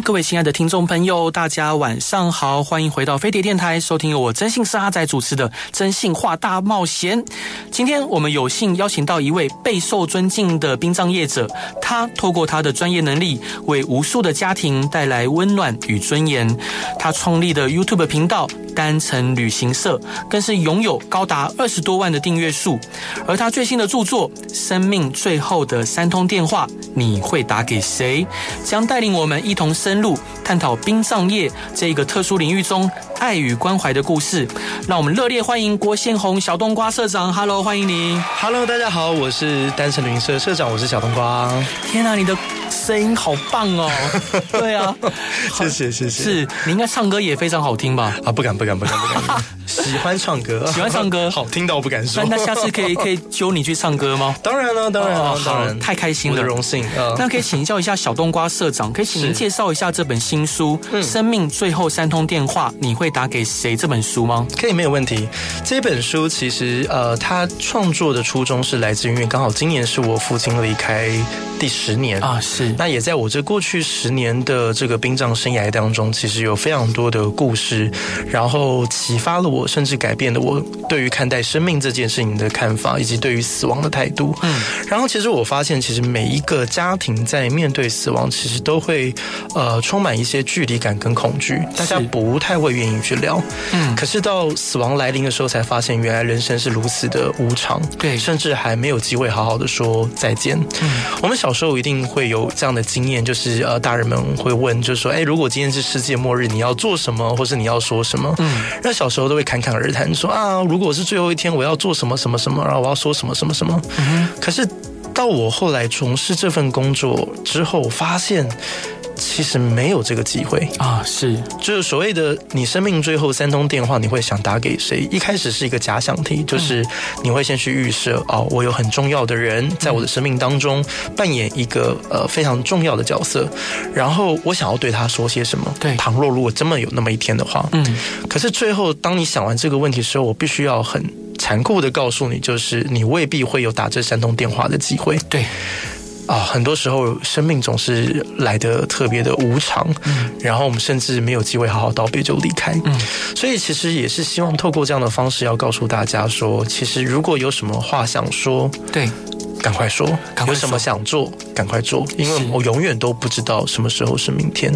各位亲爱的听众朋友，大家晚上好，欢迎回到飞碟电台，收听由我真性是阿仔主持的《真性化大冒险》。今天我们有幸邀请到一位备受尊敬的殡葬业者，他透过他的专业能力，为无数的家庭带来温暖与尊严。他创立的 YouTube 频道单程旅行社，更是拥有高达二十多万的订阅数。而他最新的著作《生命最后的三通电话》，你会打给谁？将带领我们一同深入探讨殡葬业这一个特殊领域中爱与关怀的故事。让我们热烈欢迎郭宪宏小冬瓜社长，Hello。欢迎你，Hello，大家好，我是单身旅行社社长，我是小冬瓜。天啊，你的声音好棒哦！对啊，谢谢谢谢。是你应该唱歌也非常好听吧？啊，不敢不敢不敢不敢。不敢喜欢唱歌，喜欢唱歌，好听到我不敢说。那那下次可以可以揪你去唱歌吗？当然了，当然了，哦、当然，太开心了，的荣幸。呃、那可以请教一下小冬瓜社长，可以请您介绍一下这本新书《嗯、生命最后三通电话》，你会打给谁？这本书吗？可以，没有问题。这本书其实呃，他创作的初衷是来自于，因为刚好今年是我父亲离开第十年啊，是。那也在我这过去十年的这个殡葬生涯当中，其实有非常多的故事，然后启发了我，甚至改变了我对于看待生命这件事情的看法，以及对于死亡的态度。嗯，然后其实我发现，其实每一个家庭在面对死亡，其实都会呃充满一些距离感跟恐惧，大家不太会愿意去聊。嗯，可是到死亡来临的时候，才发现原来人生是如此的无常。对，甚至还没有机会好好的说再见。嗯，我们小时候一定会有这样的经验，就是呃，大人们会问，就是说，哎，如果今天是世界末日，你要做什么，或是你要说什么？嗯，那小时候都会侃侃而谈，说啊，如果是最后一天，我要做什么什么什么，然后我要说什么什么什么。嗯，可是到我后来从事这份工作之后，发现。其实没有这个机会啊，是就是所谓的你生命最后三通电话，你会想打给谁？一开始是一个假想题，就是你会先去预设哦，我有很重要的人在我的生命当中扮演一个呃非常重要的角色，然后我想要对他说些什么？对，倘若如果真的有那么一天的话，嗯，可是最后当你想完这个问题的时候，我必须要很残酷的告诉你，就是你未必会有打这三通电话的机会。对。啊，很多时候生命总是来的特别的无常，嗯，然后我们甚至没有机会好好道别就离开，嗯，所以其实也是希望透过这样的方式，要告诉大家说，其实如果有什么话想说，对。赶快说，赶快说，有什么想做，赶快做，因为我永远都不知道什么时候是明天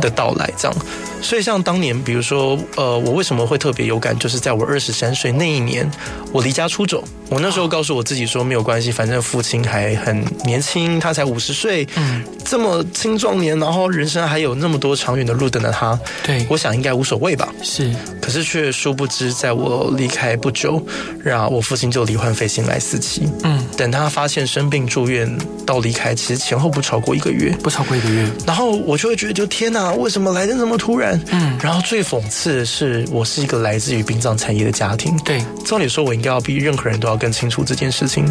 的到来，这样。所以像当年，比如说，呃，我为什么会特别有感，就是在我二十三岁那一年，我离家出走。我那时候告诉我自己说，没有关系，反正父亲还很年轻，他才五十岁，嗯，这么青壮年，然后人生还有那么多长远的路等着他。对，我想应该无所谓吧。是，可是却殊不知，在我离开不久，然后我父亲就罹患肺心癌四期。嗯，等他发。现生病住院到离开，其实前后不超过一个月，不超过一个月。然后我就会觉得，就天哪，为什么来的这么突然？嗯。然后最讽刺的是，我是一个来自于殡葬产业的家庭。对。照理说，我应该要比任何人都要更清楚这件事情。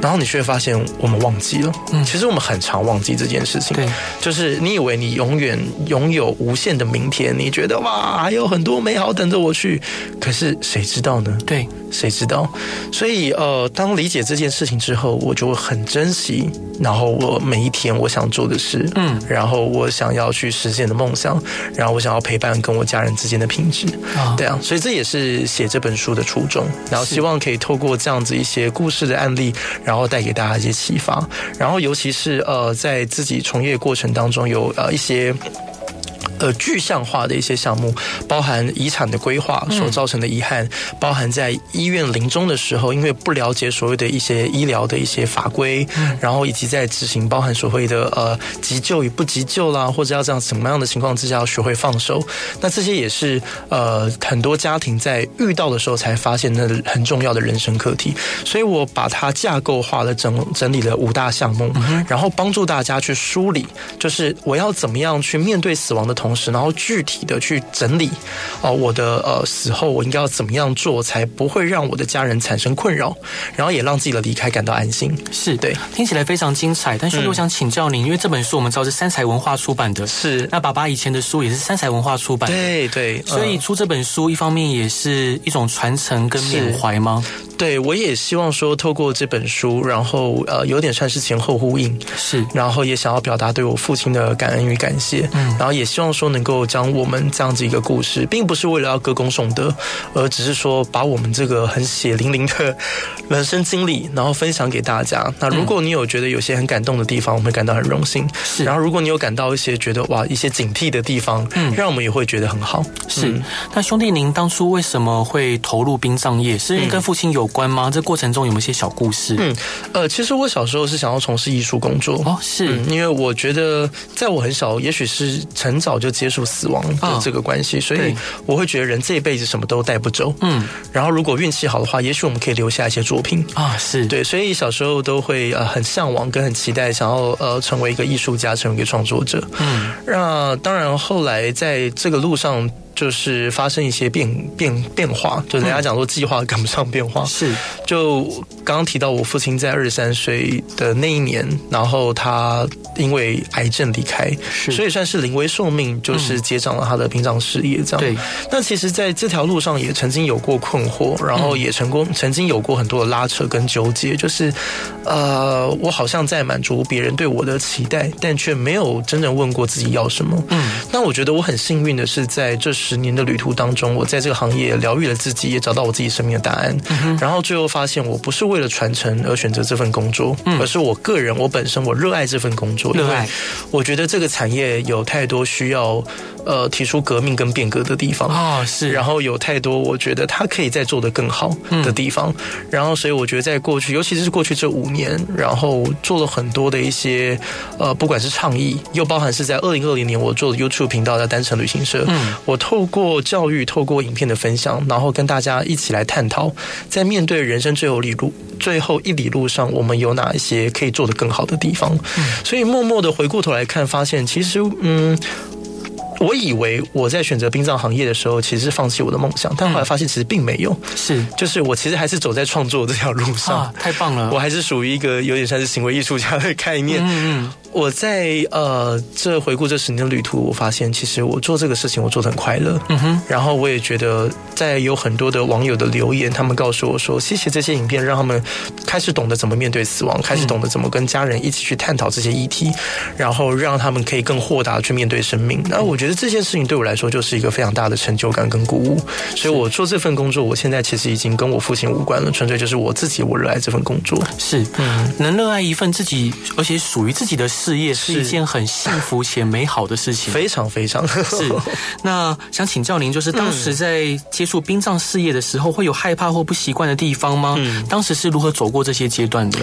然后你却发现，我们忘记了。嗯。其实我们很常忘记这件事情。对。就是你以为你永远拥有无限的明天，你觉得哇，还有很多美好等着我去。可是谁知道呢？对。谁知道？所以呃，当理解这件事情之后。我就会很珍惜，然后我每一天我想做的事，嗯，然后我想要去实现的梦想，然后我想要陪伴跟我家人之间的品质，啊，对啊，所以这也是写这本书的初衷，然后希望可以透过这样子一些故事的案例，然后带给大家一些启发，然后尤其是呃，在自己从业过程当中有呃一些。呃，具象化的一些项目，包含遗产的规划所造成的遗憾，嗯、包含在医院临终的时候，因为不了解所谓的一些医疗的一些法规，嗯、然后以及在执行，包含所谓的呃急救与不急救啦，或者要这样什么样的情况之下要学会放手，那这些也是呃很多家庭在遇到的时候才发现那很重要的人生课题，所以我把它架构化了整整理了五大项目，嗯、然后帮助大家去梳理，就是我要怎么样去面对死亡的。同时，然后具体的去整理哦，我的呃死后我应该要怎么样做，才不会让我的家人产生困扰，然后也让自己的离开感到安心。是对，听起来非常精彩。但兄弟，我想请教您，嗯、因为这本书我们知道是三才文化出版的，是那爸爸以前的书也是三才文化出版的，对对，所以出这本书一方面也是一种传承跟缅怀吗？对，我也希望说透过这本书，然后呃有点算是前后呼应，是，然后也想要表达对我父亲的感恩与感谢，嗯，然后也希望说能够将我们这样子一个故事，并不是为了要歌功颂德，而只是说把我们这个很血淋淋的人生经历，然后分享给大家。那如果你有觉得有些很感动的地方，我们会感到很荣幸。是，然后如果你有感到一些觉得哇一些警惕的地方，嗯，让我们也会觉得很好。是，那兄弟您当初为什么会投入殡葬业？是因为跟父亲有关吗？这过程中有没有一些小故事？嗯，呃，其实我小时候是想要从事艺术工作哦，是、嗯、因为我觉得在我很小，也许是很早就接触死亡的这个关系，哦、所以我会觉得人这一辈子什么都带不走。嗯，然后如果运气好的话，也许我们可以留下一些作品啊，是对，所以小时候都会呃很向往跟很期待，想要呃成为一个艺术家，成为一个创作者。嗯，那当然后来在这个路上。就是发生一些变变变化，就人家讲说计划赶不上变化。是，就刚刚提到我父亲在二十三岁的那一年，然后他因为癌症离开，是，所以算是临危受命，就是接掌了他的殡葬事业。这样。对。那其实，在这条路上也曾经有过困惑，然后也成功曾经有过很多的拉扯跟纠结，就是呃，我好像在满足别人对我的期待，但却没有真正问过自己要什么。嗯。那我觉得我很幸运的是，在这十年的旅途当中，我在这个行业疗愈了自己，也找到我自己生命的答案。嗯、然后最后发现，我不是为了传承而选择这份工作，嗯、而是我个人，我本身我热爱这份工作。热爱，我觉得这个产业有太多需要呃提出革命跟变革的地方啊、哦，是。然后有太多我觉得他可以再做得更好的地方。嗯、然后所以我觉得在过去，尤其是过去这五年，然后做了很多的一些呃，不管是倡议，又包含是在二零二零年我做的 YouTube 频道的单程旅行社，嗯，我透过教育，透过影片的分享，然后跟大家一起来探讨，在面对人生最后一里路、最后一里路上，我们有哪一些可以做得更好的地方？嗯，所以默默的回过头来看，发现其实，嗯。我以为我在选择殡葬行业的时候，其实是放弃我的梦想，但后来发现其实并没有。是，就是我其实还是走在创作这条路上。啊，太棒了！我还是属于一个有点像是行为艺术家的概念。嗯嗯。我在呃这回顾这十年的旅途，我发现其实我做这个事情，我做的很快乐。嗯哼。然后我也觉得，在有很多的网友的留言，他们告诉我说，谢谢这些影片，让他们开始懂得怎么面对死亡，开始懂得怎么跟家人一起去探讨这些议题，然后让他们可以更豁达去面对生命。那我觉得。这件事情对我来说就是一个非常大的成就感跟鼓舞，所以我做这份工作，我现在其实已经跟我父亲无关了，纯粹就是我自己，我热爱这份工作。是，嗯，能热爱一份自己而且属于自己的事业，是一件很幸福且美好的事情。非常非常是。那想请教您，就是当时在接触殡葬事业的时候，会有害怕或不习惯的地方吗？嗯，当时是如何走过这些阶段的？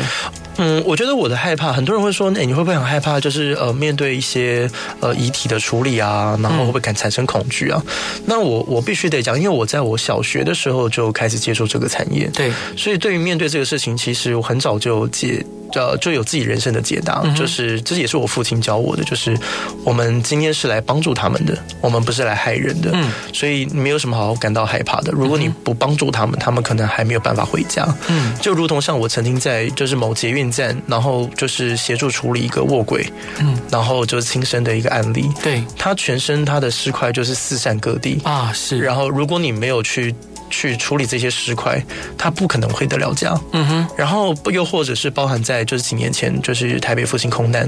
嗯，我觉得我的害怕，很多人会说，哎，你会不会很害怕？就是呃，面对一些呃遗体的处理啊，然后会不会感产生恐惧啊？那我我必须得讲，因为我在我小学的时候就开始接触这个产业，对，所以对于面对这个事情，其实我很早就解。呃，就有自己人生的解答，就是这也是我父亲教我的，就是我们今天是来帮助他们的，我们不是来害人的，嗯，所以没有什么好感到害怕的。如果你不帮助他们，他们可能还没有办法回家，嗯，就如同像我曾经在就是某捷运站，然后就是协助处理一个卧轨，嗯，然后就是轻生的一个案例，对，他全身他的尸块就是四散各地。啊，是，然后如果你没有去。去处理这些尸块，他不可能回得了家。嗯哼，然后又或者是包含在就是几年前，就是台北父亲空难，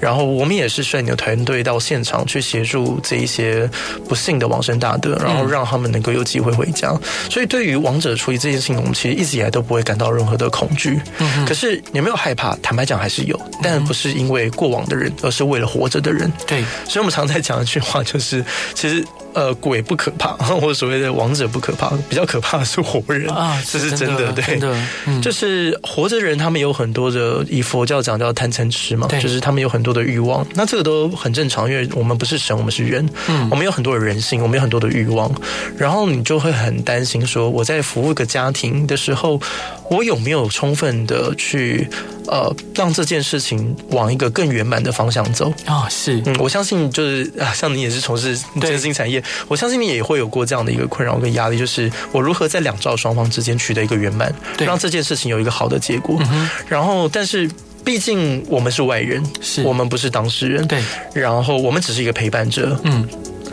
然后我们也是率领的团队到现场去协助这一些不幸的往生大德，然后让他们能够有机会回家。所以对于亡者处理这件事情，我们其实一直以来都不会感到任何的恐惧。嗯哼，可是有没有害怕？坦白讲还是有，但不是因为过往的人，而是为了活着的人。对，所以我们常在讲一句话，就是其实。呃，鬼不可怕，或者所谓的王者不可怕，比较可怕的是活人啊，这是真的，对，真的，嗯，就是活着人，他们有很多的，以佛教讲叫贪嗔痴嘛，就是他们有很多的欲望，那这个都很正常，因为我们不是神，我们是人，嗯，我们有很多的人性，我们有很多的欲望，然后你就会很担心说，我在服务一个家庭的时候。我有没有充分的去呃让这件事情往一个更圆满的方向走啊？是，嗯，我相信就是啊，像你也是从事真心产业，我相信你也会有过这样的一个困扰跟压力，就是我如何在两造双方之间取得一个圆满，让这件事情有一个好的结果。嗯、然后，但是。毕竟我们是外人，是我们不是当事人，对，然后我们只是一个陪伴者，嗯。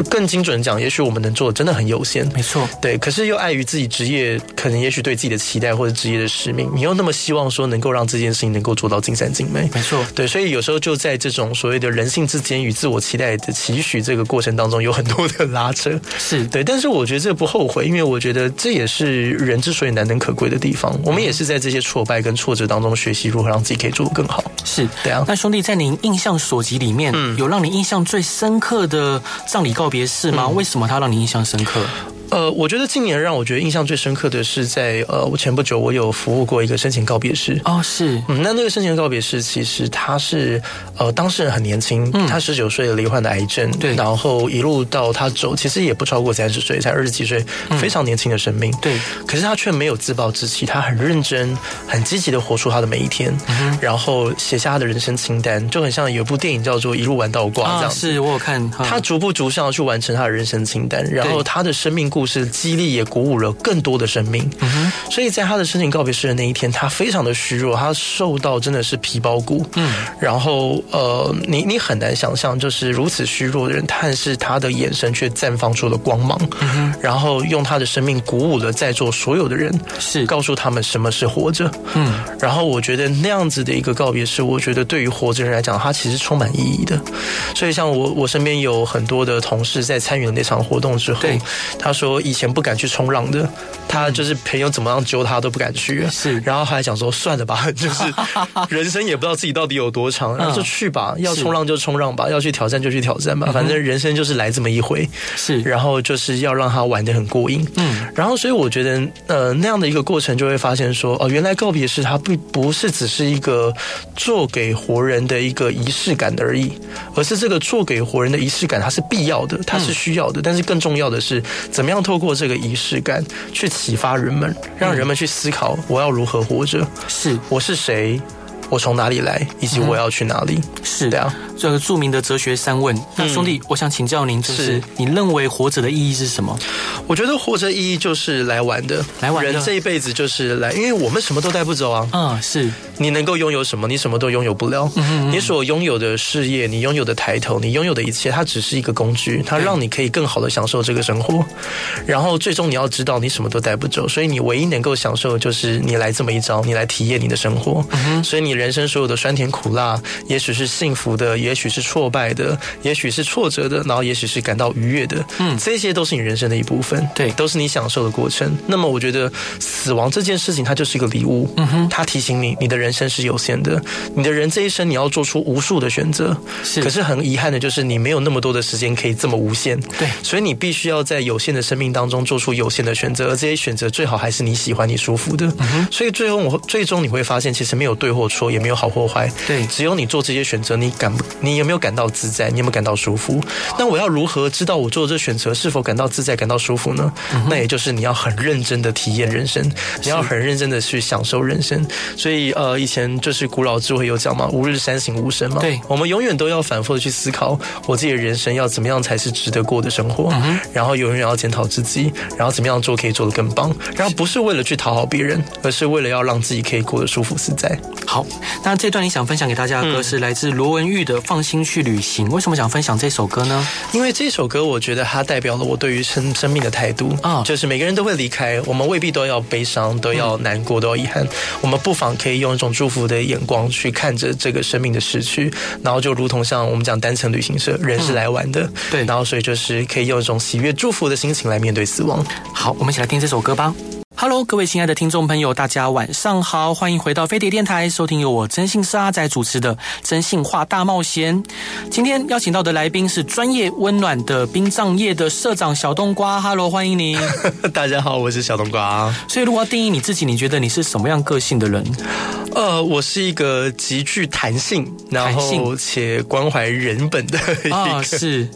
更精准讲，也许我们能做的真的很有限，没错，对。可是又碍于自己职业，可能也许对自己的期待或者职业的使命，你又那么希望说能够让这件事情能够做到尽善尽美，没错，对。所以有时候就在这种所谓的人性之间与自我期待的期许这个过程当中，有很多的拉扯，是对。但是我觉得这不后悔，因为我觉得这也是人之所以难能可贵的地方。我们也是在这些挫败跟挫折当中学习如何让自己可以做得更好。是，对啊。那兄弟，在您印象所及里面，嗯，有让你印象最深刻的葬礼告别式吗？为什么它让你印象深刻？呃，我觉得近年让我觉得印象最深刻的是在呃，我前不久我有服务过一个生前告别式哦，是。嗯，那那个生前告别式其实他是呃，当事人很年轻，嗯，他十九岁罹患的癌症，对，然后一路到他走，其实也不超过三十岁，才二十几岁，非常年轻的生命，对，可是他却没有自暴自弃，他很认真、很积极的活出他的每一天，嗯，然后写下他的人生清单，就很像有一部电影叫做《一路玩到挂》这样，是我有看，他逐步逐向去完成他的人生清单，然后他的生命故。故事激励也鼓舞了更多的生命，嗯，所以在他的申请告别式的那一天，他非常的虚弱，他瘦到真的是皮包骨，嗯，然后呃，你你很难想象，就是如此虚弱的人，但是他的眼神却绽放出了光芒，嗯，然后用他的生命鼓舞了在座所有的人，是。告诉他们什么是活着，嗯，然后我觉得那样子的一个告别式，我觉得对于活着人来讲，他其实充满意义的，所以像我我身边有很多的同事在参与了那场活动之后，他说。我以前不敢去冲浪的，他就是朋友怎么样揪他都不敢去。是，然后还想说算了吧，就是人生也不知道自己到底有多长，然后就去吧，要冲浪就冲浪吧，要去挑战就去挑战吧，反正人生就是来这么一回。是，然后就是要让他玩的很过瘾。嗯，然后所以我觉得，呃，那样的一个过程就会发现说，哦，原来告别式它不不是只是一个做给活人的一个仪式感而已，而是这个做给活人的仪式感它是必要的，它是需要的，但是更重要的是怎么样。透过这个仪式感去启发人们，让人们去思考我要如何活着，是。我是谁，我从哪里来，以及我要去哪里，是这样。这个著名的哲学三问，那兄弟，我想请教您，就是你认为活着的意义是什么？我觉得活着意义就是来玩的，来玩的。人这一辈子就是来，因为我们什么都带不走啊。嗯，是你能够拥有什么？你什么都拥有不了。嗯，你所拥有的事业，你拥有的抬头，你拥有的一切，它只是一个工具，它让你可以更好的享受这个生活。然后最终你要知道，你什么都带不走，所以你唯一能够享受的就是你来这么一招，你来体验你的生活。嗯，所以你人生所有的酸甜苦辣，也许是幸福的，也。许是挫败的，也许是挫折的，然后也许是感到愉悦的，嗯，这些都是你人生的一部分，对，都是你享受的过程。那么，我觉得死亡这件事情，它就是一个礼物，嗯哼，它提醒你，你的人生是有限的，你的人这一生你要做出无数的选择，是。可是很遗憾的就是，你没有那么多的时间可以这么无限，对，所以你必须要在有限的生命当中做出有限的选择，而这些选择最好还是你喜欢、你舒服的，嗯哼。所以最后我最终你会发现，其实没有对或错，也没有好或坏，对，只有你做这些选择，你感？你有没有感到自在？你有没有感到舒服？那我要如何知道我做这选择是否感到自在、感到舒服呢？嗯、那也就是你要很认真的体验人生，你要很认真的去享受人生。所以，呃，以前就是古老智慧有讲嘛，“吾日三省吾身”嘛。对，我们永远都要反复的去思考，我自己的人生要怎么样才是值得过的生活。嗯、然后永远要检讨自己，然后怎么样做可以做得更棒。然后不是为了去讨好别人，而是为了要让自己可以过得舒服自在。好，那这段你想分享给大家的歌是来自罗文玉的《放心去旅行》。为什么想分享这首歌呢？因为这首歌，我觉得它代表了我对于生生命的态度啊，就是每个人都会离开，我们未必都要悲伤，都要难过，都要遗憾。我们不妨可以用一种祝福的眼光去看着这个生命的逝去，然后就如同像我们讲单程旅行社，人是来玩的，对，然后所以就是可以用一种喜悦、祝福的心情来面对死亡。好，我们一起来听这首歌吧。Hello，各位亲爱的听众朋友，大家晚上好，欢迎回到飞碟电台，收听由我真心是阿仔主持的《真心话大冒险》。今天邀请到的来宾是专业温暖的殡葬业的社长小冬瓜。Hello，欢迎你。大家好，我是小冬瓜。所以，如果要定义你自己，你觉得你是什么样个性的人？呃，我是一个极具弹性，然后且关怀人本的一个。啊，是。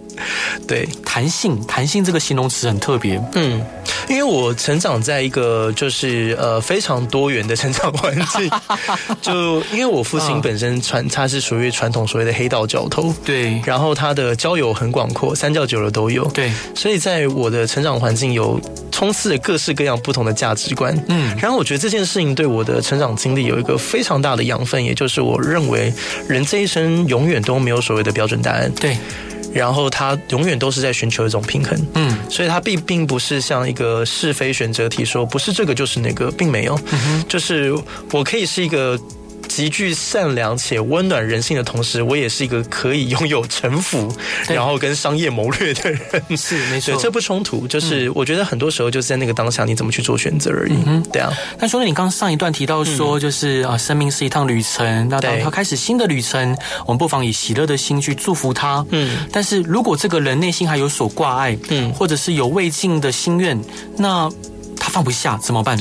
对，弹性，弹性这个形容词很特别。嗯。因为我成长在一个就是呃非常多元的成长环境，就因为我父亲本身传他是属于传统所谓的黑道教头，对，然后他的交友很广阔，三教九流都有，对，所以在我的成长环境有充斥着各式各样不同的价值观，嗯，然后我觉得这件事情对我的成长经历有一个非常大的养分，也就是我认为人这一生永远都没有所谓的标准答案，对。然后他永远都是在寻求一种平衡，嗯，所以他并并不是像一个是非选择题，说不是这个就是那个，并没有，嗯，就是我可以是一个。极具善良且温暖人性的同时，我也是一个可以拥有城府，然后跟商业谋略的人。是没错，这不冲突。就是我觉得很多时候就是在那个当下，你怎么去做选择而已。嗯，对啊。那兄弟，你刚上一段提到说，就是啊，生命是一趟旅程，那当他开始新的旅程，我们不妨以喜乐的心去祝福他。嗯。但是如果这个人内心还有所挂碍，嗯，或者是有未尽的心愿，那。他放不下怎么办？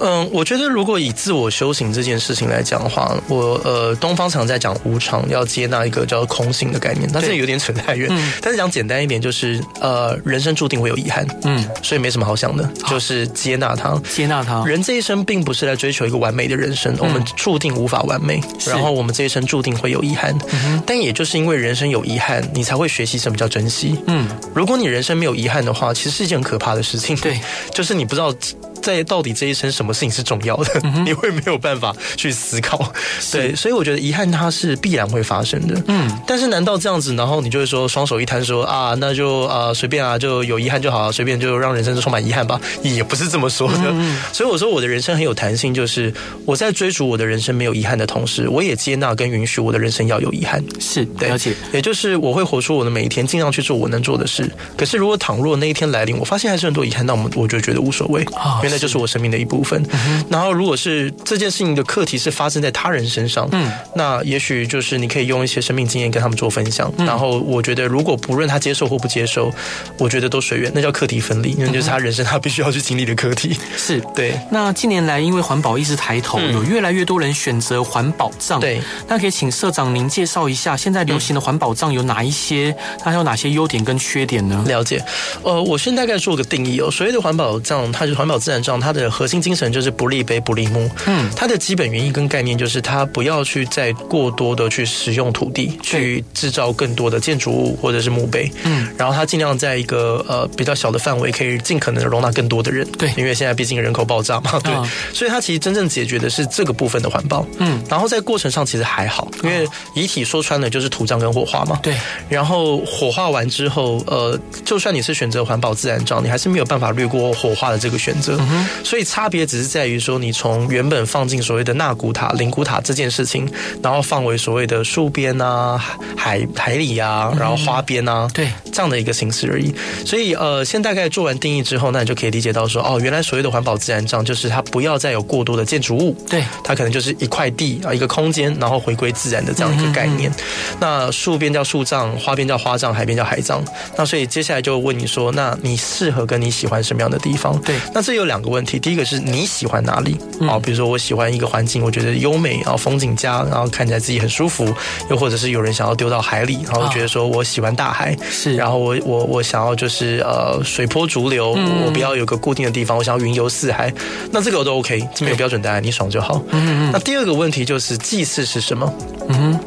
嗯，我觉得如果以自我修行这件事情来讲的话，我呃，东方常在讲无常，要接纳一个叫空性的概念，但是有点扯太远。嗯，但是讲简单一点，就是呃，人生注定会有遗憾，嗯，所以没什么好想的，就是接纳它，接纳它。人这一生并不是来追求一个完美的人生，我们注定无法完美，然后我们这一生注定会有遗憾。但也就是因为人生有遗憾，你才会学习什么叫珍惜。嗯，如果你人生没有遗憾的话，其实是一件很可怕的事情。对，就是你不知道。That's 在到底这一生什么事情是重要的，嗯、你会没有办法去思考。对，所以我觉得遗憾它是必然会发生的。嗯，但是难道这样子，然后你就会说双手一摊说啊，那就啊随便啊，就有遗憾就好啊，随便就让人生充满遗憾吧？也不是这么说的。嗯、所以我说我的人生很有弹性，就是我在追逐我的人生没有遗憾的同时，我也接纳跟允许我的人生要有遗憾。是，对，了解。也就是我会活出我的每一天，尽量去做我能做的事。可是如果倘若那一天来临，我发现还是很多遗憾，那我们我就觉得无所谓。哦那就是我生命的一部分。然后，如果是这件事情的课题是发生在他人身上，嗯，那也许就是你可以用一些生命经验跟他们做分享。然后，我觉得如果不论他接受或不接受，我觉得都随缘，那叫课题分离，因为就是他人生他必须要去经历的课题。是对。那近年来，因为环保意识抬头，有越来越多人选择环保葬。对。那可以请社长您介绍一下，现在流行的环保葬有哪一些？它有哪些优点跟缺点呢？了解。呃，我先大概做个定义哦。所谓的环保葬，它是环保自然。它的核心精神就是不立碑不立墓，嗯，它的基本原因跟概念就是它不要去再过多的去使用土地去制造更多的建筑物或者是墓碑，嗯，然后它尽量在一个呃比较小的范围可以尽可能的容纳更多的人，对，因为现在毕竟人口爆炸嘛，对，所以它其实真正解决的是这个部分的环保，嗯，然后在过程上其实还好，因为遗体说穿了就是土葬跟火化嘛，对，然后火化完之后，呃，就算你是选择环保自然葬，你还是没有办法略过火化的这个选择。所以差别只是在于说，你从原本放进所谓的纳古塔、灵古塔这件事情，然后放为所谓的树边啊、海海里啊，然后花边啊，对这样的一个形式而已。所以呃，先大概做完定义之后，那你就可以理解到说，哦，原来所谓的环保自然葬就是它不要再有过多的建筑物，对，它可能就是一块地啊，一个空间，然后回归自然的这样一个概念。那树边叫树葬，花边叫花葬，海边叫海葬。那所以接下来就问你说，那你适合跟你喜欢什么样的地方？对，那这有两个问题。第一个是你喜欢哪里？哦，比如说我喜欢一个环境，我觉得优美，然后风景佳，然后看起来自己很舒服。又或者是有人想要丢到海里，然后觉得说我喜欢大海，是。然后我我我想要就是呃水波逐流，我不要有个固定的地方，我想要云游四海。那这个我都 OK，这没有标准答案，你爽就好。嗯嗯。那第二个问题就是祭祀是什么？嗯哼。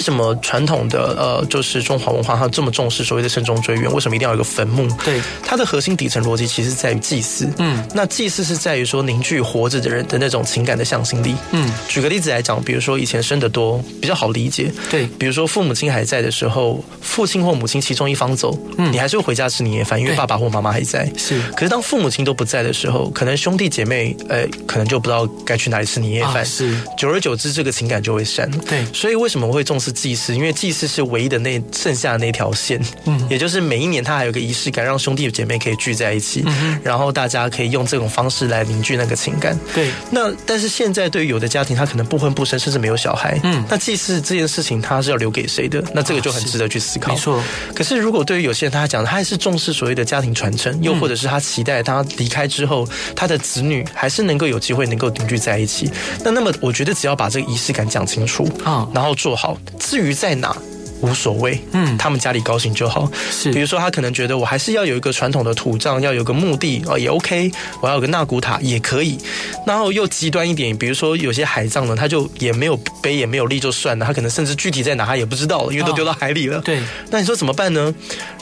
为什么传统的呃，就是中华文化它这么重视所谓的慎终追远？为什么一定要有一个坟墓？对，它的核心底层逻辑其实在于祭祀。嗯，那祭祀是在于说凝聚活着的人的那种情感的向心力。嗯，举个例子来讲，比如说以前生的多比较好理解。对，比如说父母亲还在的时候，父亲或母亲其中一方走，嗯，你还是会回家吃年夜饭，因为爸爸或妈妈还在。是，可是当父母亲都不在的时候，可能兄弟姐妹呃，可能就不知道该去哪里吃年夜饭。啊，是，久而久之，这个情感就会散。对，所以为什么会重视祭祀？因为祭祀是唯一的那剩下的那条线，嗯，也就是每一年他还有个仪式感，让兄弟姐妹可以聚在一起，嗯，然后大家可以用这种方式来凝聚那个情感。对，那但是现在对于有的家庭，他可能不婚不生，甚至没有小孩，嗯，那祭祀这件事情，他是要留给谁的？那这个就很值得去思考。没错。可是如果对于有些人，他讲他还是重视所谓的家庭传承，又或者是他期待他离开之后，他的子女还是能够有机会能够凝聚在一起。那那么，我觉得只要把这个仪式感讲清楚啊，然后做好，至于。在哪？无所谓，嗯，他们家里高兴就好。是，比如说他可能觉得我还是要有一个传统的土葬，要有个墓地哦，也 OK。我要有个纳古塔也可以。然后又极端一点，比如说有些海葬呢，他就也没有碑也没有立就算了，他可能甚至具体在哪他也不知道了，因为都丢到海里了。哦、对，那你说怎么办呢？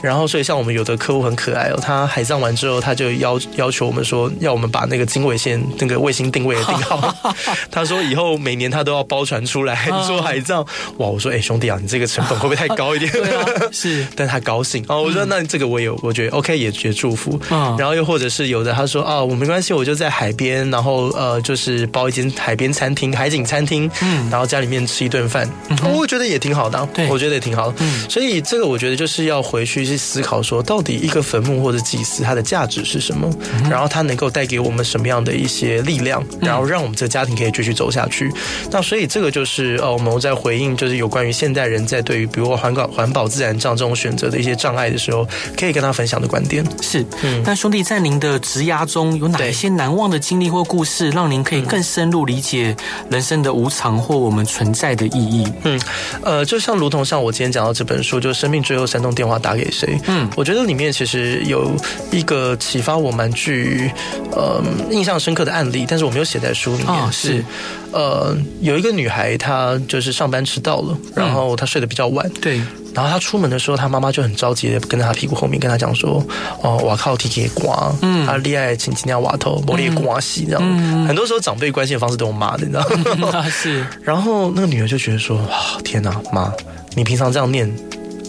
然后所以像我们有的客户很可爱哦，他海葬完之后，他就要要求我们说，要我们把那个经纬线那个卫星定位也定好。他说以后每年他都要包船出来做海葬。哇，我说哎、欸、兄弟啊，你这个成本会不会太高一点？啊，是，但他高兴哦。我说那这个我有，我觉得 OK，也觉得祝福。嗯，然后又或者是有的他说啊，我没关系，我就在海边，然后呃，就是包一间海边餐厅、海景餐厅，嗯，然后家里面吃一顿饭，我觉得也挺好的。对，我觉得也挺好的。嗯，所以这个我觉得就是要回去去思考说，到底一个坟墓或者祭祀它的价值是什么，然后它能够带给我们什么样的一些力量，然后让我们这个家庭可以继续走下去。那所以这个就是呃，我们在回应就是有关于现代人在对于比如说环保、环保、自然账这种选择的一些障碍的时候，可以跟他分享的观点是。嗯，那兄弟在您的职涯中有哪一些难忘的经历或故事，让您可以更深入理解人生的无常或我们存在的意义？嗯，呃，就像如同像我今天讲到这本书，就生命最后三通电话打给谁？嗯，我觉得里面其实有一个启发我蛮具呃印象深刻的案例，但是我没有写在书里面。哦、是，呃，有一个女孩，她就是上班迟到了，然后她睡得比较晚。对。然后她出门的时候，她妈妈就很着急的跟在她屁股后面跟她讲说：“哦，我靠，提铁刮，嗯，她恋爱请今天瓦头，玻璃刮洗，这样。嗯”很多时候长辈关心的方式都用骂的，你知道吗？嗯、是。然后那个女儿就觉得说：“哇，天哪，妈，你平常这样念。”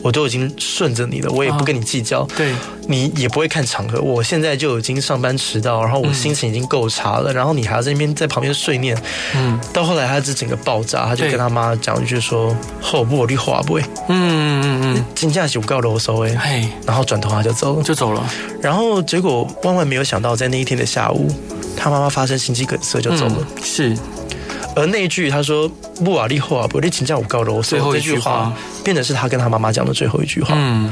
我都已经顺着你了，我也不跟你计较。对，你也不会看场合。我现在就已经上班迟到，然后我心情已经够差了，然后你还要在那边在旁边碎念。嗯，到后来他这整个爆炸，他就跟他妈讲一句说：“后不我绿化不会。”嗯嗯嗯，金价就告了我收哎。嘿，然后转头他就走了，就走了。然后结果万万没有想到，在那一天的下午，他妈妈发生心肌梗塞就走了。是。而那一句他说“不瓦利后啊，不利请假我告了我”，最后一句话。变成是他跟他妈妈讲的最后一句话。嗯，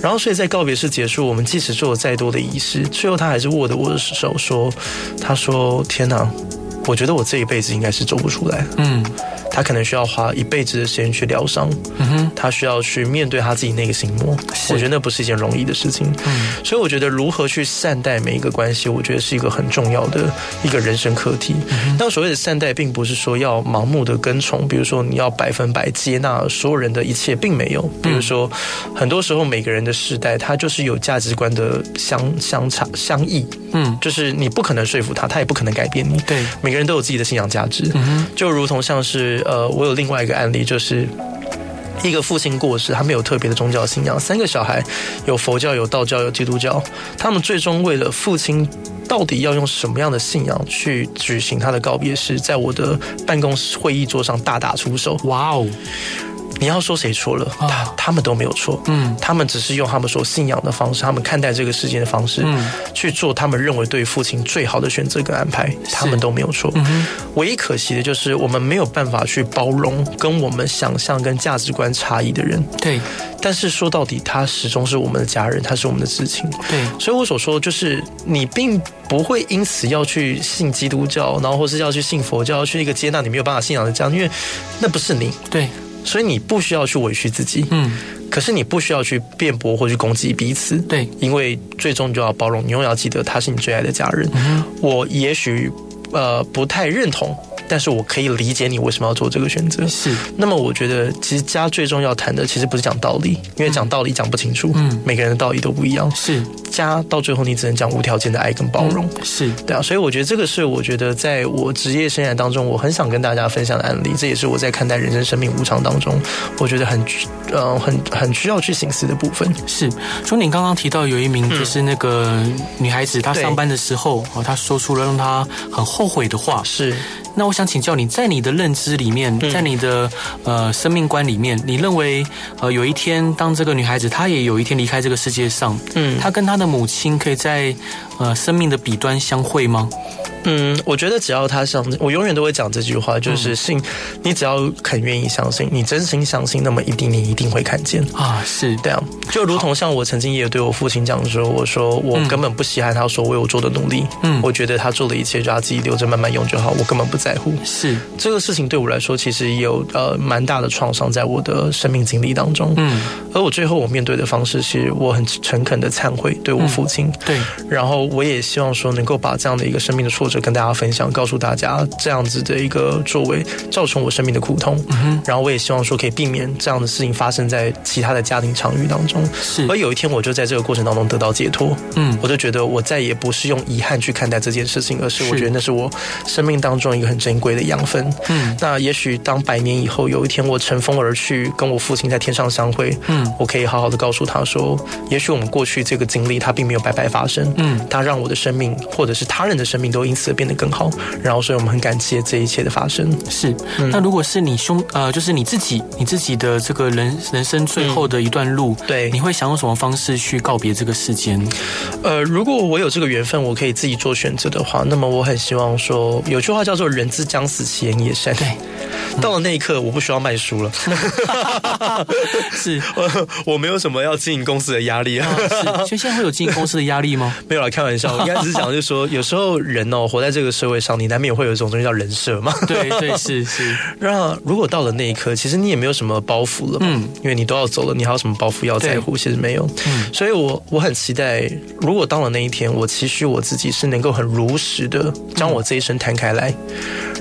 然后所以在告别式结束，我们即使做了再多的仪式，最后他还是握着我的手说：“他说天哪，我觉得我这一辈子应该是走不出来。”嗯。他可能需要花一辈子的时间去疗伤，嗯哼，他需要去面对他自己那个心魔。我觉得那不是一件容易的事情，嗯，所以我觉得如何去善待每一个关系，我觉得是一个很重要的一个人生课题。但所谓的善待，并不是说要盲目的跟从，比如说你要百分百接纳所有人的一切，并没有。比如说，很多时候每个人的世代，他就是有价值观的相相差相异，嗯，就是你不可能说服他，他也不可能改变你。对，每个人都有自己的信仰价值，嗯，就如同像是。呃，我有另外一个案例，就是一个父亲过世，他没有特别的宗教信仰，三个小孩有佛教、有道教、有基督教，他们最终为了父亲到底要用什么样的信仰去举行他的告别式，在我的办公室会议桌上大打出手。哇哦！你要说谁错了？他他们都没有错。嗯，他们只是用他们所信仰的方式，他们看待这个世界的方式，嗯，去做他们认为对父亲最好的选择跟安排。他们都没有错。嗯，唯一可惜的就是我们没有办法去包容跟我们想象跟价值观差异的人。对。但是说到底，他始终是我们的家人，他是我们的至亲。对。所以我所说就是，你并不会因此要去信基督教，然后或是要去信佛教，要去一个接纳你没有办法信仰的家，因为那不是你。对。所以你不需要去委屈自己，嗯，可是你不需要去辩驳或去攻击彼此，对，因为最终就要包容，你永远要记得他是你最爱的家人。嗯，我也许呃不太认同。但是我可以理解你为什么要做这个选择。是。那么我觉得，其实家最重要谈的，其实不是讲道理，因为讲道理讲不清楚。嗯。每个人的道理都不一样。是。家到最后，你只能讲无条件的爱跟包容。是。对啊，所以我觉得这个是我觉得在我职业生涯当中，我很想跟大家分享的案例。这也是我在看待人生生命无常当中，我觉得很呃很很需要去省思的部分。是。从，你刚刚提到有一名就是那个女孩子，她上班的时候啊，她说出了让她很后悔的话。是。那我想请教你，在你的认知里面，在你的呃生命观里面，你认为呃有一天，当这个女孩子她也有一天离开这个世界上，嗯，她跟她的母亲可以在呃生命的彼端相会吗？嗯，我觉得只要他相信，我永远都会讲这句话，就是信，你只要肯愿意相信，你真心相信，那么一定你一定会看见。啊，是。这样。就如同像我曾经也有对我父亲讲说，我说我根本不稀罕他所为我做的努力，嗯，我觉得他做的一切就他自己留着慢慢用就好，我根本不在乎。是。这个事情对我来说，其实也有呃蛮大的创伤在我的生命经历当中，嗯，而我最后我面对的方式是我很诚恳的忏悔，对我父亲，对，然后我也希望说能够把这样的一个生命的挫折。跟大家分享，告诉大家这样子的一个作为造成我生命的苦痛，嗯，然后我也希望说可以避免这样的事情发生在其他的家庭场域当中。是，而有一天我就在这个过程当中得到解脱，嗯，我就觉得我再也不是用遗憾去看待这件事情，而是我觉得那是我生命当中一个很珍贵的养分。嗯，那也许当百年以后有一天我乘风而去，跟我父亲在天上相会，嗯，我可以好好的告诉他说，也许我们过去这个经历它并没有白白发生，嗯，它让我的生命或者是他人的生命都因此。变得更好，然后所以我们很感谢这一切的发生。是，那如果是你兄呃，就是你自己，你自己的这个人人生最后的一段路，嗯、对，你会想用什么方式去告别这个世间？呃，如果我有这个缘分，我可以自己做选择的话，那么我很希望说，有句话叫做“人之将死，其言也善”。对，到了那一刻，我不需要卖书了。是，我没有什么要经营公司的压力啊。是，所以现在会有经营公司的压力吗？没有啦，开玩笑。我刚才只是讲，就是说，有时候人哦，活在这个社会上，你难免会有一种东西叫人设嘛。对对是是。那如果到了那一刻，其实你也没有什么包袱了，嗯，因为你都要走了，你还有什么包袱要在乎？其实没有。嗯，所以我我很期待，如果到了那一天，我期许我自己是能够很如实的将我这一生摊开来，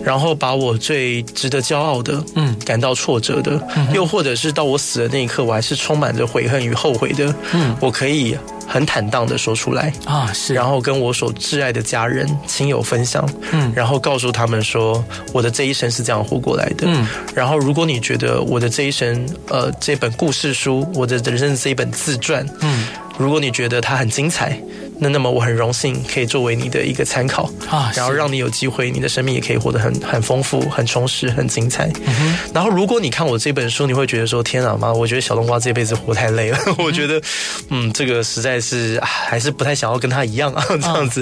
然后把我最值得骄傲的，嗯，感到挫折的，又或者是到我死的那一刻，我还是充满着悔恨与后悔的，嗯，我可以。很坦荡的说出来啊，是，然后跟我所挚爱的家人、亲友分享，嗯，然后告诉他们说，我的这一生是这样活过来的，嗯，然后如果你觉得我的这一生，呃，这本故事书，我的人生的这一本自传，嗯，如果你觉得它很精彩。那那么我很荣幸可以作为你的一个参考啊，然后让你有机会，你的生命也可以活得很很丰富、很充实、很精彩。嗯、然后如果你看我这本书，你会觉得说：“天啊妈，我觉得小冬瓜这辈子活太累了。嗯” 我觉得，嗯，这个实在是还是不太想要跟他一样啊，这样子。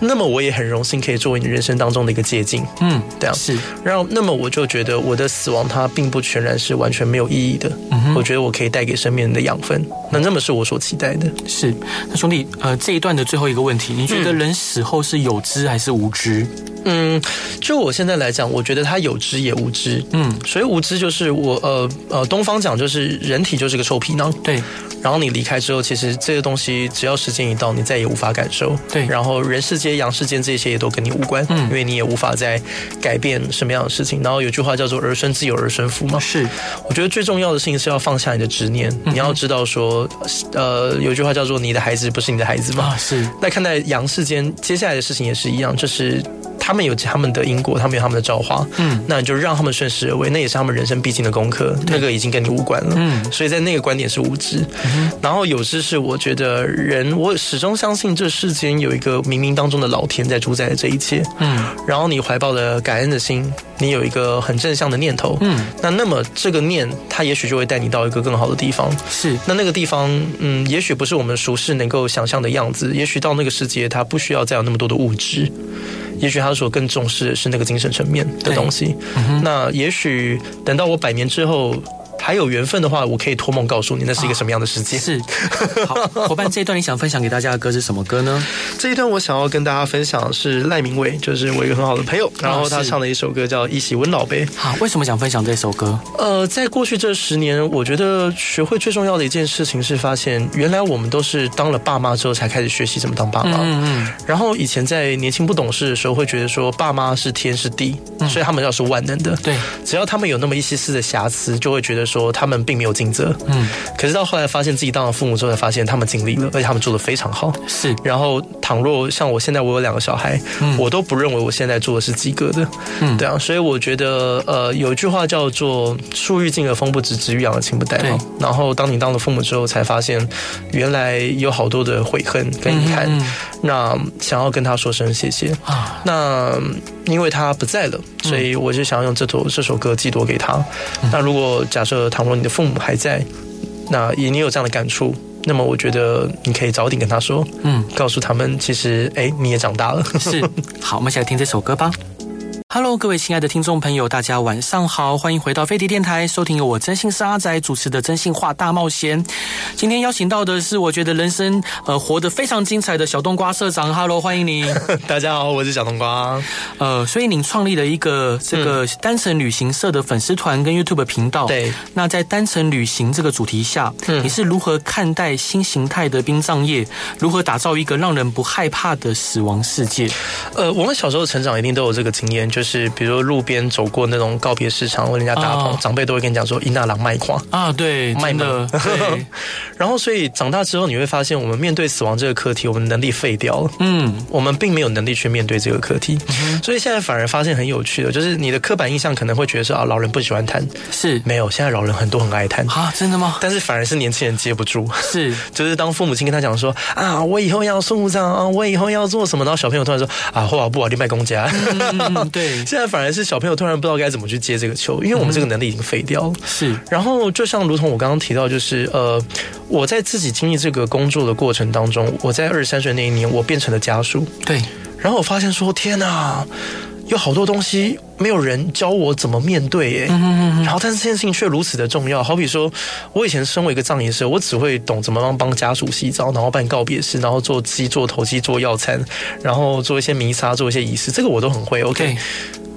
嗯、那么我也很荣幸可以作为你人生当中的一个借鉴。嗯，这样是。然后那么我就觉得我的死亡它并不全然是完全没有意义的。嗯，我觉得我可以带给身边人的养分，那那么是我所期待的。是。那兄弟，呃，这一段的。最后一个问题，你觉得人死后是有知还是无知？嗯，就我现在来讲，我觉得他有知也无知。嗯，所以无知就是我呃呃，东方讲就是人体就是个臭皮囊。对。然后你离开之后，其实这个东西只要时间一到，你再也无法感受。对。然后人世间、阳世间这些也都跟你无关。嗯。因为你也无法再改变什么样的事情。然后有句话叫做“儿孙自有儿孙福”嘛。是。我觉得最重要的事情是要放下你的执念。嗯。你要知道说，呃，有句话叫做“你的孩子不是你的孩子”嘛。啊，是。那看待杨世坚接下来的事情也是一样，就是。他们有他们的因果，他们有他们的造化，嗯，那你就让他们顺势而为，那也是他们人生必经的功课，那个已经跟你无关了，嗯，所以在那个观点是无知，嗯，然后有知是我觉得人，我始终相信这世间有一个冥冥当中的老天在主宰这一切，嗯，然后你怀抱的感恩的心，你有一个很正向的念头，嗯，那那么这个念，它也许就会带你到一个更好的地方，是，那那个地方，嗯，也许不是我们俗世能够想象的样子，也许到那个世界，它不需要再有那么多的物质。也许他所更重视的是那个精神层面的东西。那也许等到我百年之后。还有缘分的话，我可以托梦告诉你，那是一个什么样的世界。是，好，伙伴，这一段你想分享给大家的歌是什么歌呢？这一段我想要跟大家分享的是赖明伟，就是我一个很好的朋友，然后他唱的一首歌叫《一洗温老杯》。好，为什么想分享这首歌？呃，在过去这十年，我觉得学会最重要的一件事情是发现，原来我们都是当了爸妈之后才开始学习怎么当爸妈。嗯嗯。然后以前在年轻不懂事的时候，会觉得说爸妈是天是地，所以他们要是万能的。对，只要他们有那么一丝丝的瑕疵，就会觉得。说他们并没有尽责，嗯，可是到后来发现自己当了父母之后，才发现他们尽力了，而且他们做的非常好。是，然后倘若像我现在我有两个小孩，嗯，我都不认为我现在做的是及格的，嗯，对啊，所以我觉得呃，有一句话叫做“树欲静而风不止，子欲养而亲不待”嘛。然后当你当了父母之后，才发现原来有好多的悔恨跟遗憾，嗯嗯，那想要跟他说声谢谢。啊。那因为他不在了，所以我就想要用这首这首歌寄托给他。嗯，那如果假设。倘若你的父母还在，那也你有这样的感触，那么我觉得你可以早点跟他说，嗯，告诉他们其实哎、欸，你也长大了。是，好，我们一起来听这首歌吧。Hello，各位亲爱的听众朋友，大家晚上好，欢迎回到飞碟电台，收听由我真心是阿仔主持的《真心话大冒险》。今天邀请到的是我觉得人生呃活得非常精彩的小冬瓜社长。Hello，欢迎你。大家好，我是小冬瓜。呃，所以您创立了一个这个 单程旅行社的粉丝团跟 YouTube 频道。对。那在单程旅行这个主题下，嗯，你是如何看待新形态的殡葬业？如何打造一个让人不害怕的死亡世界？呃，我们小时候成长一定都有这个经验，就。就是比如说路边走过那种告别市场，问人家大棚，长辈都会跟你讲说“伊那郎卖矿啊”，对，卖的。对。然后，所以长大之后，你会发现，我们面对死亡这个课题，我们能力废掉了。嗯，我们并没有能力去面对这个课题。所以现在反而发现很有趣的，就是你的刻板印象可能会觉得说啊，老人不喜欢谈，是没有。现在老人很多很爱谈啊，真的吗？但是反而是年轻人接不住，是，就是当父母亲跟他讲说啊，我以后要送葬啊，我以后要做什么，然后小朋友突然说啊，后不好你卖公家。嗯，对。现在反而是小朋友突然不知道该怎么去接这个球，因为我们这个能力已经废掉了。是，然后就像如同我刚刚提到，就是呃，我在自己经历这个工作的过程当中，我在二十三岁那一年，我变成了家属。对，然后我发现说，天哪，有好多东西没有人教我怎么面对，耶，然后但是这件事情却如此的重要。好比说，我以前身为一个葬仪师，我只会懂怎么帮帮家属洗澡，然后办告别式，然后做鸡、做头鸡、做药餐，然后做一些弥撒、做一些仪式，这个我都很会。OK。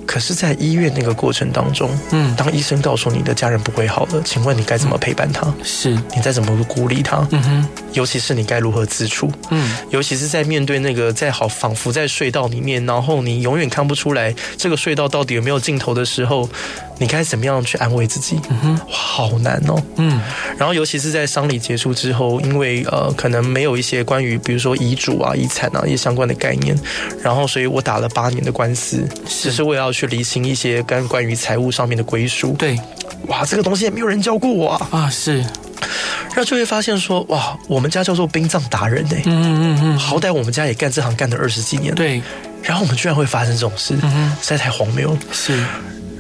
可是，在医院那个过程当中，嗯，当医生告诉你的家人不会好了，请问你该怎么陪伴他？是，你再怎么鼓励他？嗯哼，尤其是你该如何自处？嗯，尤其是在面对那个在好仿佛在隧道里面，然后你永远看不出来这个隧道到底有没有尽头的时候。你该怎么样去安慰自己？嗯哼，哇，好难哦。嗯，然后尤其是在丧礼结束之后，因为呃，可能没有一些关于比如说遗嘱啊、遗产啊一些相关的概念，然后所以我打了八年的官司，只是为了要去厘清一些跟关于财务上面的归属。对，哇，这个东西也没有人教过我啊。啊，是，然后就会发现说，哇，我们家叫做殡葬达人呢。嗯嗯嗯，好歹我们家也干这行干了二十几年。对，然后我们居然会发生这种事，嗯实在太荒谬了。是。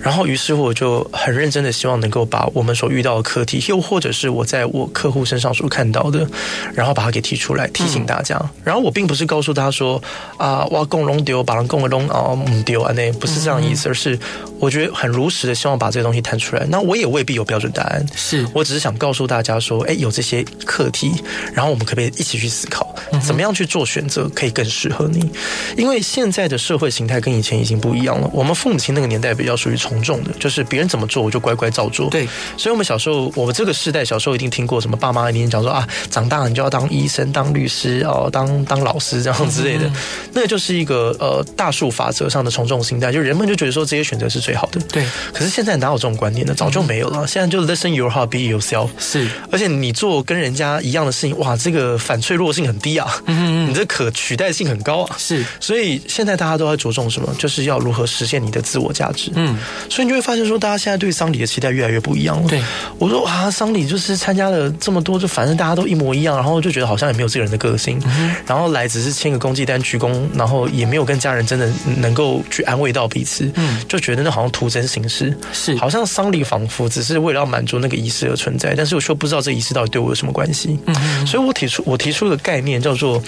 然后，于是乎我就很认真的希望能够把我们所遇到的课题，又或者是我在我客户身上所看到的，然后把它给提出来，提醒大家。然后我并不是告诉他说啊，挖共龙丢，把人共龙啊唔丢啊，那不是这样意思，而是我觉得很如实的希望把这个东西谈出来。那我也未必有标准答案，是我只是想告诉大家说，哎，有这些课题，然后我们可不可以一起去思考，怎么样去做选择可以更适合你？因为现在的社会形态跟以前已经不一样了。我们父母亲那个年代比较属于从。重的就是别人怎么做，我就乖乖照做。对，所以我们小时候，我们这个世代小时候一定听过什么爸妈一定讲说啊，长大了你就要当医生、当律师哦，当当老师这样之类的。嗯、那个就是一个呃大数法则上的从众心态，就人们就觉得说这些选择是最好的。对，可是现在哪有这种观念呢？早就没有了。嗯、现在就 listen your heart, be yourself。是，而且你做跟人家一样的事情，哇，这个反脆弱性很低啊，你这可取代性很高啊。是，所以现在大家都在着重什么？就是要如何实现你的自我价值。嗯，所以你就会。发现说，大家现在对丧礼的期待越来越不一样了。对，我说啊，丧礼就是参加了这么多，就反正大家都一模一样，然后就觉得好像也没有这个人的个性，嗯、然后来只是签个公祭单鞠躬，然后也没有跟家人真的能够去安慰到彼此，嗯，就觉得那好像徒增形式，是。好像丧礼仿佛只是为了要满足那个仪式而存在，但是我却不知道这仪式到底对我有什么关系，嗯，所以我提出我提出的概念叫做。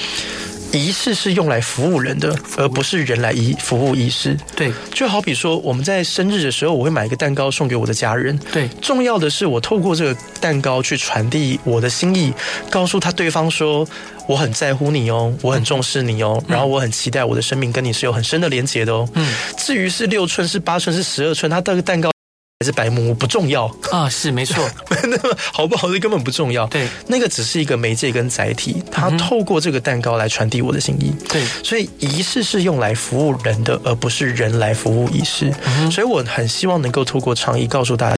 仪式是用来服务人的，而不是人来仪服务仪式。对，就好比说我们在生日的时候，我会买一个蛋糕送给我的家人。对，重要的是我透过这个蛋糕去传递我的心意，告诉他对方说我很在乎你哦，我很重视你哦，然后我很期待我的生命跟你是有很深的连结的哦。嗯，至于是六寸是八寸是十二寸，它这个蛋糕。还是白木不重要啊，是没错，那么好不好的根本不重要。对，那个只是一个媒介跟载体，它透过这个蛋糕来传递我的心意。对，所以仪式是用来服务人的，而不是人来服务仪式。所以我很希望能够透过倡议告诉大家，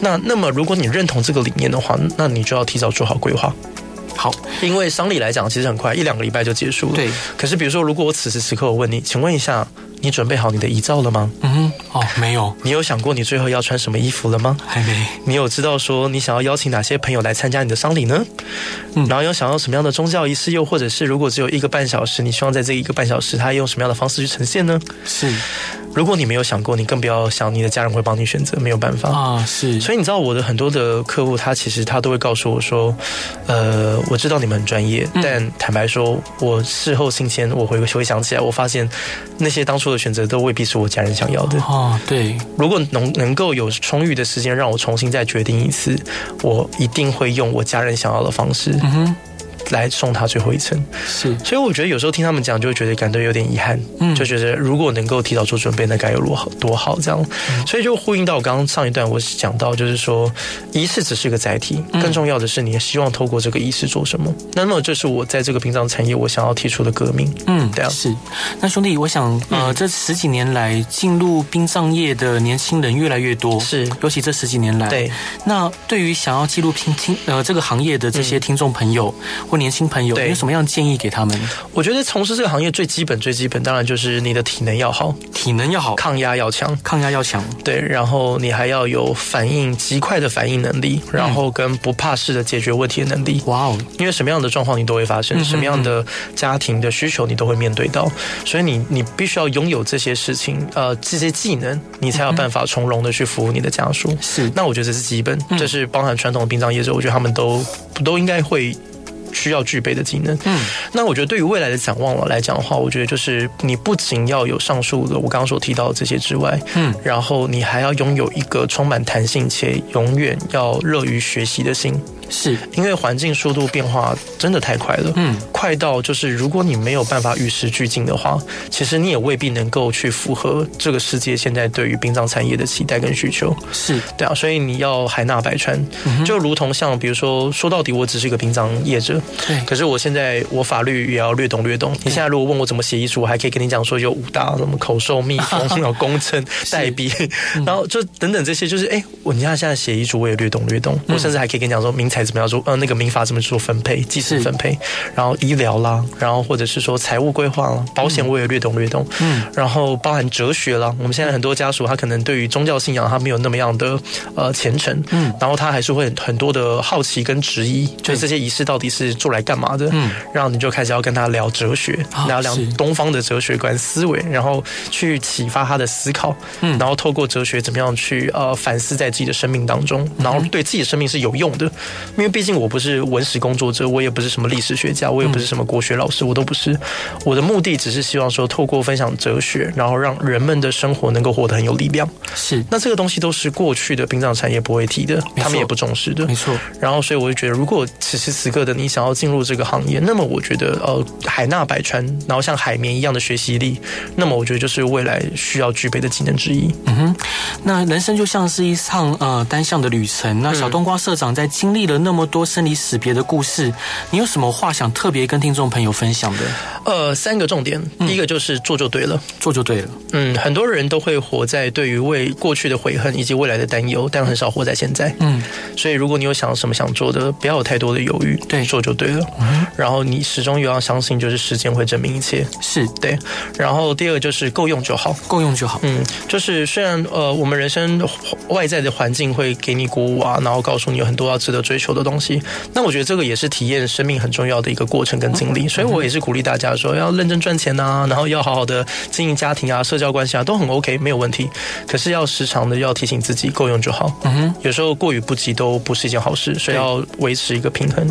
那那么如果你认同这个理念的话，那你就要提早做好规划。好，因为丧礼来讲其实很快，一两个礼拜就结束了。对，可是比如说，如果我此时此刻我问你，请问一下。你准备好你的遗照了吗？嗯哼，哦，没有。你有想过你最后要穿什么衣服了吗？还没。你有知道说你想要邀请哪些朋友来参加你的丧礼呢？嗯，然后有想要什么样的宗教仪式，又或者是如果只有一个半小时，你希望在这一个半小时，他用什么样的方式去呈现呢？是。如果你没有想过，你更不要想你的家人会帮你选择，没有办法啊。是，所以你知道我的很多的客户，他其实他都会告诉我说，呃，我知道你们很专业，嗯、但坦白说，我事后心间我回回想起来，我发现那些当初的选择都未必是我家人想要的。哦，对。如果能能够有充裕的时间让我重新再决定一次，我一定会用我家人想要的方式。嗯哼。来送他最后一程，是，所以我觉得有时候听他们讲，就会觉得感到有点遗憾，嗯，就觉得如果能够提早做准备，那该有多好多好这样，嗯，所以就呼应到我刚刚上一段我讲到，就是说仪式只是一个载体，更重要的是你希望透过这个仪式做什么。嗯，那么这是我在这个殡葬产业我想要提出的革命，嗯，对啊，是。那兄弟，我想呃，这十几年来进入殡葬业的年轻人越来越多，是，尤其这十几年来，对。那对于想要记录听听呃这个行业的这些听众朋友。年轻朋友，有什么样的建议给他们？我觉得从事这个行业最基本、最基本，当然就是你的体能要好，体能要好，抗压要强，抗压要强。对，然后你还要有反应极快的反应能力，然后跟不怕事的解决问题的能力。哇哦！因为什么样的状况你都会发生，什么样的家庭的需求你都会面对到，所以你你必须要拥有这些事情，呃，这些技能，你才有办法从容的去服务你的家属。是，那我觉得这是基本，这是包含传统的殡葬业者，我觉得他们都都应该会。需要具备的技能。嗯，那我觉得对于未来的展望来讲的话，我觉得就是你不仅要有上述的我刚刚所提到的这些之外，嗯，然后你还要拥有一个充满弹性且永远要乐于学习的心。是。因为环境速度变化真的太快了，嗯，快到就是如果你没有办法与时俱进的话，其实你也未必能够去符合这个世界现在对于殡葬产业的期待跟需求。是。对啊，所以你要海纳百川，就如同像比如说，说到底我只是一个殡葬业者，对，可是我现在我法律也要略懂略懂。你现在如果问我怎么写遗嘱，我还可以跟你讲说有五大什么口授、密封、然后公证、代笔，然后就等等这些，就是哎，我你看现在写遗嘱我也略懂略懂，我甚至还可以跟你讲说明才。怎么样做？呃，那个民法怎么做分配、继承分配，然后医疗啦，然后或者是说财务规划啦，保险我也略懂略懂。嗯，然后包含哲学啦，我们现在很多家属他可能对于宗教信仰他没有那么样的呃虔诚，嗯，然后他还是会很很多的好奇跟质疑，就是这些仪式到底是做来干嘛的？嗯，然后你就开始要跟他聊哲学，聊聊东方的哲学观思维，然后去启发他的思考，嗯，然后透过哲学怎么样去呃反思在自己的生命当中，然后对自己的生命是有用的。因为毕竟我不是文史工作者，我也不是什么历史学家，我也不是什么国学老师，我都不是。我的目的只是希望说，透过分享哲学，然后让人们的生活能够活得很有力量。是，那这个东西都是过去的殡葬产业不会提的，他们也不重视的。没错。然后，所以我就觉得，如果此时此刻的你想要进入这个行业，那么我觉得，呃，海纳百川，然后像海绵一样的学习力，那么我觉得就是未来需要具备的技能之一。嗯哼。那人生就像是一场呃单向的旅程。那小冬瓜社长在经历了那么多生离死别的故事，你有什么话想特别跟听众朋友分享的？呃，三个重点，第一个就是做就对了，做就对了。嗯，很多人都会活在对于为过去的悔恨以及未来的担忧，但很少活在现在。嗯，所以如果你有想什么想做的，不要有太多的犹豫，对，做就对了。嗯，然后你始终又要相信，就是时间会证明一切。是对。然后第二个就是够用就好，够用就好。嗯，就是虽然呃，我们人生外在的环境会给你鼓舞啊，然后告诉你有很多要值得追求的东西。那我觉得这个也是体验生命很重要的一个过程跟经历，所以我也是鼓励大家说要认真赚钱啊，然后要好好的经营家庭啊、社交关系啊，都很 OK，没有问题。可是要时常的要提醒自己够用就好。嗯哼，有时候过与不及都不是一件好事，所以要维持一个平衡。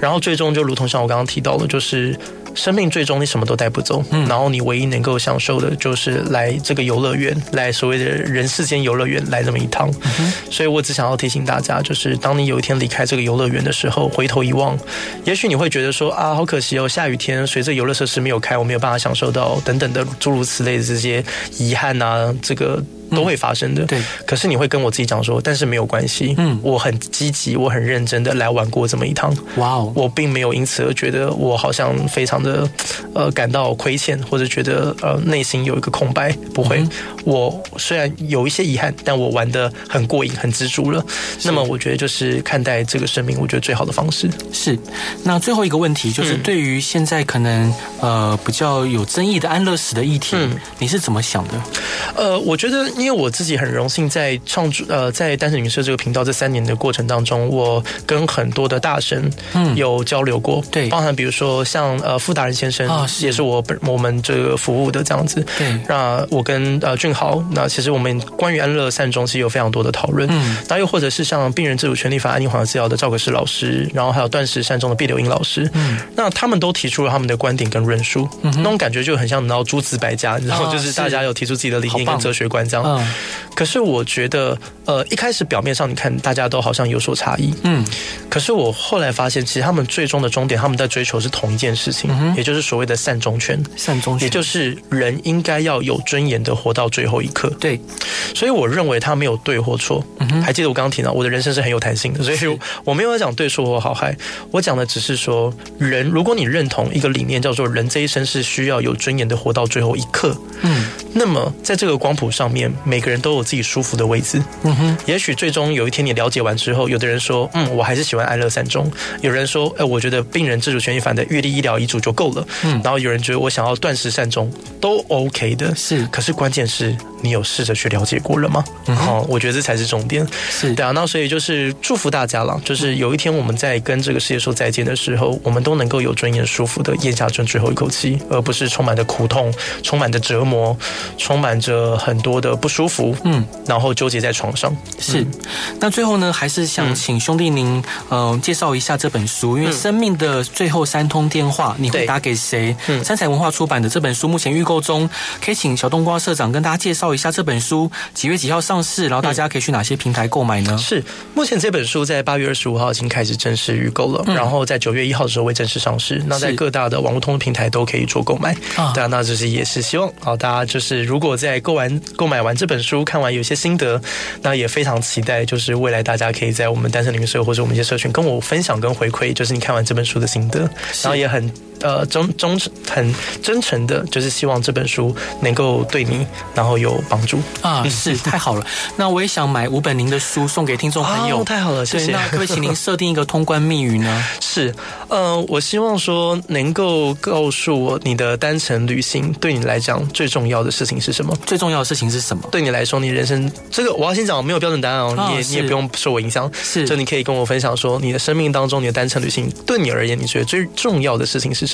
然后最终就如同像我刚刚提到的，就是。生命最终你什么都带不走，嗯，然后你唯一能够享受的就是来这个游乐园，来所谓的人世间游乐园来这么一趟。嗯，所以我只想要提醒大家，就是当你有一天离开这个游乐园的时候，回头一望，也许你会觉得说啊，好可惜哦，下雨天，随着游乐设施没有开，我没有办法享受到等等的诸如此类的这些遗憾啊，这个。都会发生的。对，可是你会跟我自己讲说，但是没有关系，嗯，我很积极，我很认真的来玩过这么一趟。哇哦，我并没有因此而觉得我好像非常的呃感到亏欠，或者觉得呃内心有一个空白。不会，我虽然有一些遗憾，但我玩的很过瘾，很知足了。那么我觉得就是看待这个生命，我觉得最好的方式是。那最后一个问题就是，对于现在可能呃比较有争议的安乐死的议题，你是怎么想的？呃，我觉得，因为我自己很荣幸在创作呃在单程旅社这个频道这三年的过程当中，我跟很多的大神嗯。有交流过，对，包含比如说像呃傅达仁先生啊，也是我本我们这个服务的这样子，对，那我跟呃俊豪，那其实我们关于安乐善终其实有非常多的讨论，嗯，那又或者是像病人自主权利法安宁缓和治疗的赵可士老师，然后还有断食善终的毕柳英老师，嗯，那他们都提出了他们的观点跟论述，嗯，那种感觉就很像然后诸子百家，然后就是大家有提出自己的理念跟哲学观这样，嗯，可是我觉得呃一开始表面上你看大家都好像有所差异，嗯，可是我后来发现其实他们最终的终点他们在追求是同一件事情，嗯，也就是所谓的善终权，善终权，也就是人应该要有尊严的活到最后一刻，对，所以我认为他没有对或错，嗯，还记得我刚刚提到我的人生是很有弹性的，所以我没有讲对错或好坏，我讲的只是说人，如果你认同一个理念叫做人这一生是需要有尊严的活到最后一刻，嗯，那么在这个光谱上面，每个人都有自己舒服的位置，嗯哼，也许最终有一天你了解完之后，有的人说，嗯，我还是喜欢安乐善终，有人说，哎，我觉得病人自主权益法的预立医疗遗嘱就够了，嗯，然后有人觉得我想要断食善终，都 OK 的，是，可是关键是你有试着去了解过了吗？嗯，好，我觉得这才是重点，是。对啊，那所以就是祝福大家了，就是有一天我们在跟这个世界说再见的时候，我们都能够有尊严、舒服的咽下这最后一口气，而不是充满着苦痛、充满着折磨、充满着很多的不舒服，嗯，然后纠结在床上。是，那最后呢，还是想请兄弟您，嗯、呃，介绍一下这本书，因为生命的最后三通电话，你会打给谁？嗯，三彩文化出版的这本书目前预购中，可以请小冬瓜社长跟大家介绍一下这本书几月几号上市，然后大家可以去哪些平台购买呢？是，目前这本书在八月二十五号已经开始正式预购了，嗯、然后在九月一号的时候会正式上市。那在各大的网络通平台都可以做购买。啊，那就是也是希望好，大家就是如果在购完购买完这本书，看完有些心得，那也非常期待，就是未来大家可以在我们单身旅社或者我们一些社群跟我分享跟回馈，就是你看完这本书的心得，然后也很。呃，忠忠诚很真诚的，就是希望这本书能够对你，然后有帮助啊！是太好了。那我也想买五本您的书送给听众朋友。哦，太好了，谢谢。那可不可以请您设定一个通关密语呢？是，呃，我希望说能够告诉我你的单程旅行对你来讲最重要的事情是什么？最重要的事情是什么？对你来说，你人生这个我要先讲，没有标准答案哦，你也你也不用受我影响。是，就你可以跟我分享说，你的生命当中，你的单程旅行对你而言，你觉得最重要的事情是什么？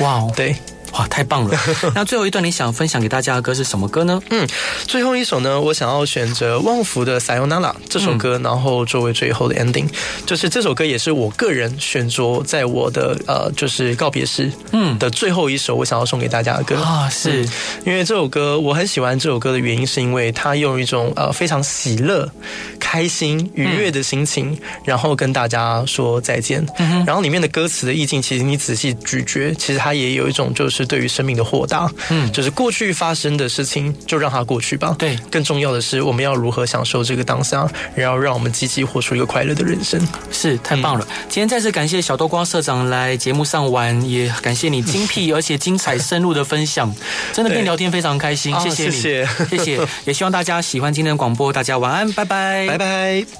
哇哦，对。哇，太棒了！那最后一段你想分享给大家的歌是什么歌呢？嗯，最后一首呢，我想要选择旺福的《Sayonara》这首歌，然后作为最后的 ending。就是这首歌也是我个人选择在我的呃，就是告别式嗯的最后一首，我想要送给大家的歌啊，是因为这首歌我很喜欢这首歌的原因，是因为它用一种呃非常喜乐、开心、愉悦的心情，然后跟大家说再见。然后里面的歌词的意境，其实你仔细咀嚼，其实它也有一种就是。是对于生命的豁达，嗯，就是过去发生的事情就让它过去吧。对，更重要的是我们要如何享受这个当下，然后让我们积极活出一个快乐的人生。是太棒了！嗯、今天再次感谢小豆瓜社长来节目上玩，也感谢你精辟 而且精彩深入的分享，真的跟你聊天非常开心。谢谢你，谢谢，谢谢，也希望大家喜欢今天的广播。大家晚安，拜拜，拜拜。